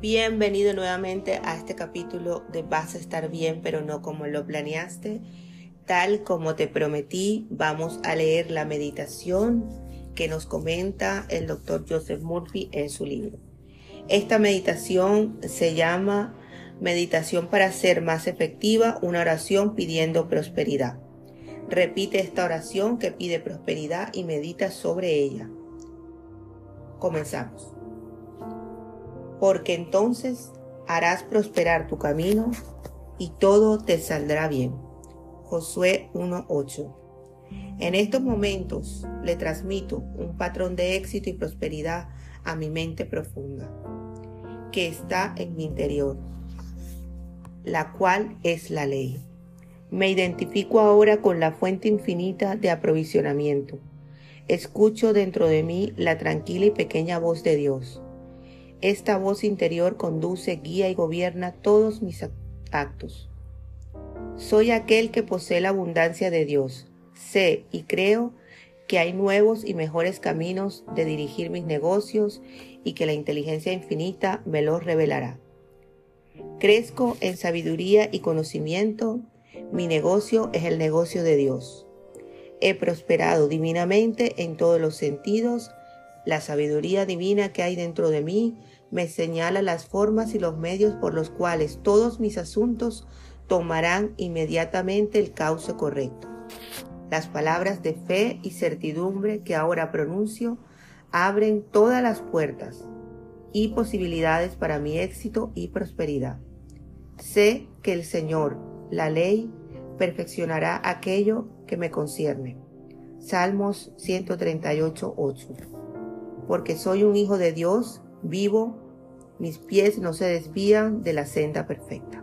Bienvenido nuevamente a este capítulo de Vas a estar bien, pero no como lo planeaste. Tal como te prometí, vamos a leer la meditación que nos comenta el doctor Joseph Murphy en su libro. Esta meditación se llama Meditación para ser más efectiva, una oración pidiendo prosperidad. Repite esta oración que pide prosperidad y medita sobre ella. Comenzamos porque entonces harás prosperar tu camino y todo te saldrá bien. Josué 1.8. En estos momentos le transmito un patrón de éxito y prosperidad a mi mente profunda, que está en mi interior, la cual es la ley. Me identifico ahora con la fuente infinita de aprovisionamiento. Escucho dentro de mí la tranquila y pequeña voz de Dios esta voz interior conduce, guía y gobierna todos mis actos. Soy aquel que posee la abundancia de Dios. Sé y creo que hay nuevos y mejores caminos de dirigir mis negocios y que la inteligencia infinita me los revelará. Crezco en sabiduría y conocimiento. Mi negocio es el negocio de Dios. He prosperado divinamente en todos los sentidos. La sabiduría divina que hay dentro de mí me señala las formas y los medios por los cuales todos mis asuntos tomarán inmediatamente el cauce correcto. Las palabras de fe y certidumbre que ahora pronuncio abren todas las puertas y posibilidades para mi éxito y prosperidad. Sé que el Señor, la ley, perfeccionará aquello que me concierne. Salmos 138, 8. Porque soy un hijo de Dios, vivo mis pies no se desvían de la senda perfecta.